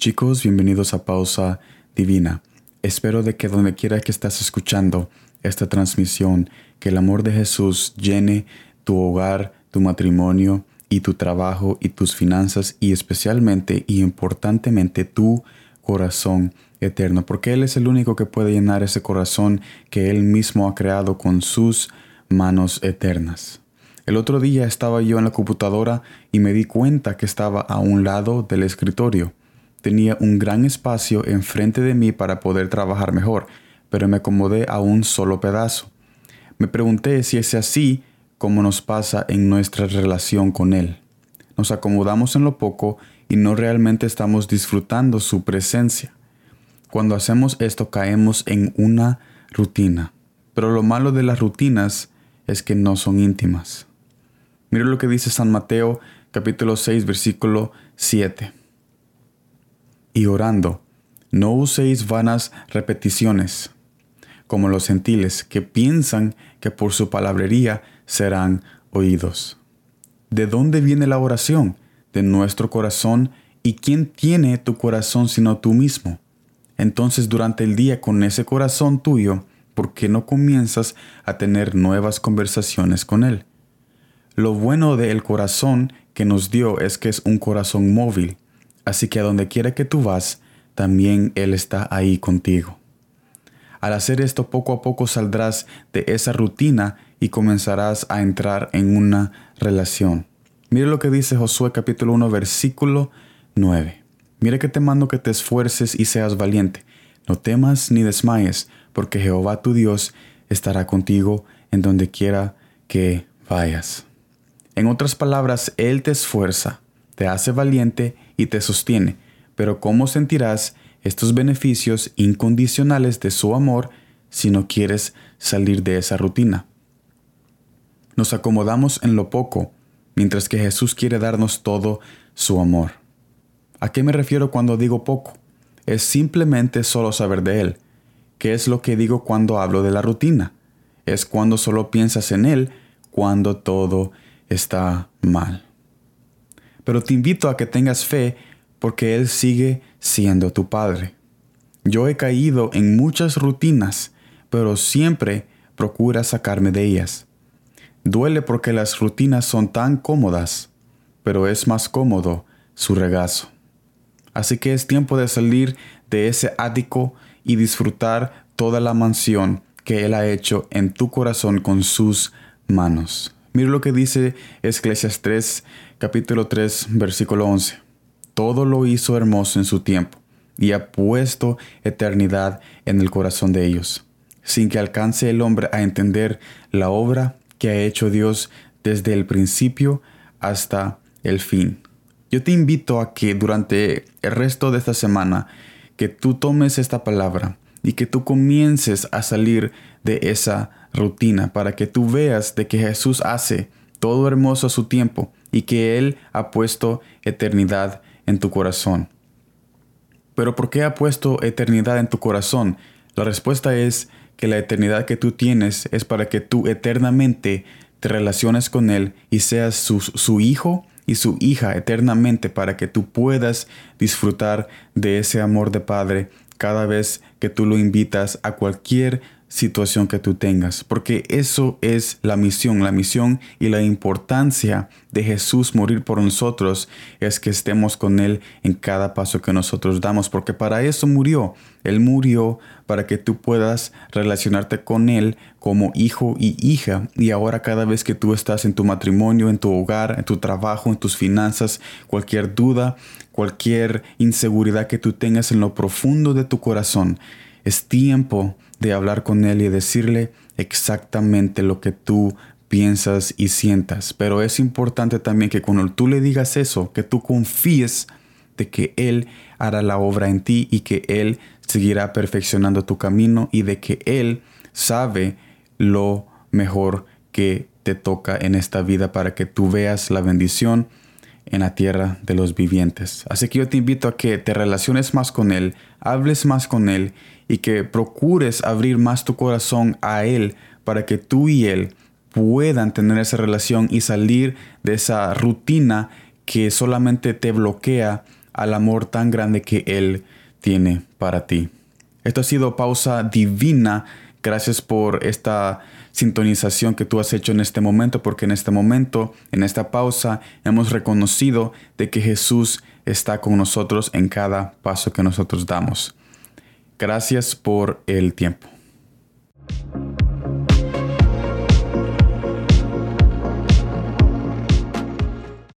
Chicos, bienvenidos a Pausa Divina. Espero de que donde quiera que estás escuchando esta transmisión, que el amor de Jesús llene tu hogar, tu matrimonio y tu trabajo y tus finanzas y especialmente y importantemente tu corazón eterno, porque Él es el único que puede llenar ese corazón que Él mismo ha creado con sus manos eternas. El otro día estaba yo en la computadora y me di cuenta que estaba a un lado del escritorio. Tenía un gran espacio enfrente de mí para poder trabajar mejor, pero me acomodé a un solo pedazo. Me pregunté si es así como nos pasa en nuestra relación con Él. Nos acomodamos en lo poco y no realmente estamos disfrutando su presencia. Cuando hacemos esto caemos en una rutina, pero lo malo de las rutinas es que no son íntimas. Mira lo que dice San Mateo capítulo 6 versículo 7 y orando. No uséis vanas repeticiones, como los gentiles, que piensan que por su palabrería serán oídos. ¿De dónde viene la oración? De nuestro corazón. ¿Y quién tiene tu corazón sino tú mismo? Entonces durante el día con ese corazón tuyo, ¿por qué no comienzas a tener nuevas conversaciones con Él? Lo bueno del corazón que nos dio es que es un corazón móvil, Así que a donde quiera que tú vas, también Él está ahí contigo. Al hacer esto poco a poco saldrás de esa rutina y comenzarás a entrar en una relación. Mire lo que dice Josué capítulo 1 versículo 9. Mire que te mando que te esfuerces y seas valiente. No temas ni desmayes, porque Jehová tu Dios estará contigo en donde quiera que vayas. En otras palabras, Él te esfuerza, te hace valiente y te sostiene, pero ¿cómo sentirás estos beneficios incondicionales de su amor si no quieres salir de esa rutina? Nos acomodamos en lo poco, mientras que Jesús quiere darnos todo su amor. ¿A qué me refiero cuando digo poco? Es simplemente solo saber de Él. ¿Qué es lo que digo cuando hablo de la rutina? Es cuando solo piensas en Él cuando todo está mal pero te invito a que tengas fe porque Él sigue siendo tu Padre. Yo he caído en muchas rutinas, pero siempre procura sacarme de ellas. Duele porque las rutinas son tan cómodas, pero es más cómodo su regazo. Así que es tiempo de salir de ese ático y disfrutar toda la mansión que Él ha hecho en tu corazón con sus manos. Mira lo que dice Eclesias 3, capítulo 3, versículo 11. Todo lo hizo hermoso en su tiempo y ha puesto eternidad en el corazón de ellos, sin que alcance el hombre a entender la obra que ha hecho Dios desde el principio hasta el fin. Yo te invito a que durante el resto de esta semana, que tú tomes esta palabra y que tú comiences a salir de esa rutina para que tú veas de que Jesús hace todo hermoso a su tiempo y que Él ha puesto eternidad en tu corazón. Pero ¿por qué ha puesto eternidad en tu corazón? La respuesta es que la eternidad que tú tienes es para que tú eternamente te relaciones con Él y seas su, su hijo y su hija eternamente para que tú puedas disfrutar de ese amor de Padre cada vez que tú lo invitas a cualquier situación que tú tengas, porque eso es la misión, la misión y la importancia de Jesús morir por nosotros es que estemos con Él en cada paso que nosotros damos, porque para eso murió. Él murió para que tú puedas relacionarte con Él como hijo y hija. Y ahora cada vez que tú estás en tu matrimonio, en tu hogar, en tu trabajo, en tus finanzas, cualquier duda, cualquier inseguridad que tú tengas en lo profundo de tu corazón, es tiempo de hablar con Él y decirle exactamente lo que tú piensas y sientas. Pero es importante también que cuando tú le digas eso, que tú confíes de que Él hará la obra en ti y que Él seguirá perfeccionando tu camino y de que Él sabe lo mejor que te toca en esta vida para que tú veas la bendición en la tierra de los vivientes. Así que yo te invito a que te relaciones más con Él, hables más con Él y que procures abrir más tu corazón a Él para que tú y Él puedan tener esa relación y salir de esa rutina que solamente te bloquea al amor tan grande que Él tiene para ti. Esto ha sido pausa divina. Gracias por esta sintonización que tú has hecho en este momento, porque en este momento, en esta pausa, hemos reconocido de que Jesús está con nosotros en cada paso que nosotros damos. Gracias por el tiempo.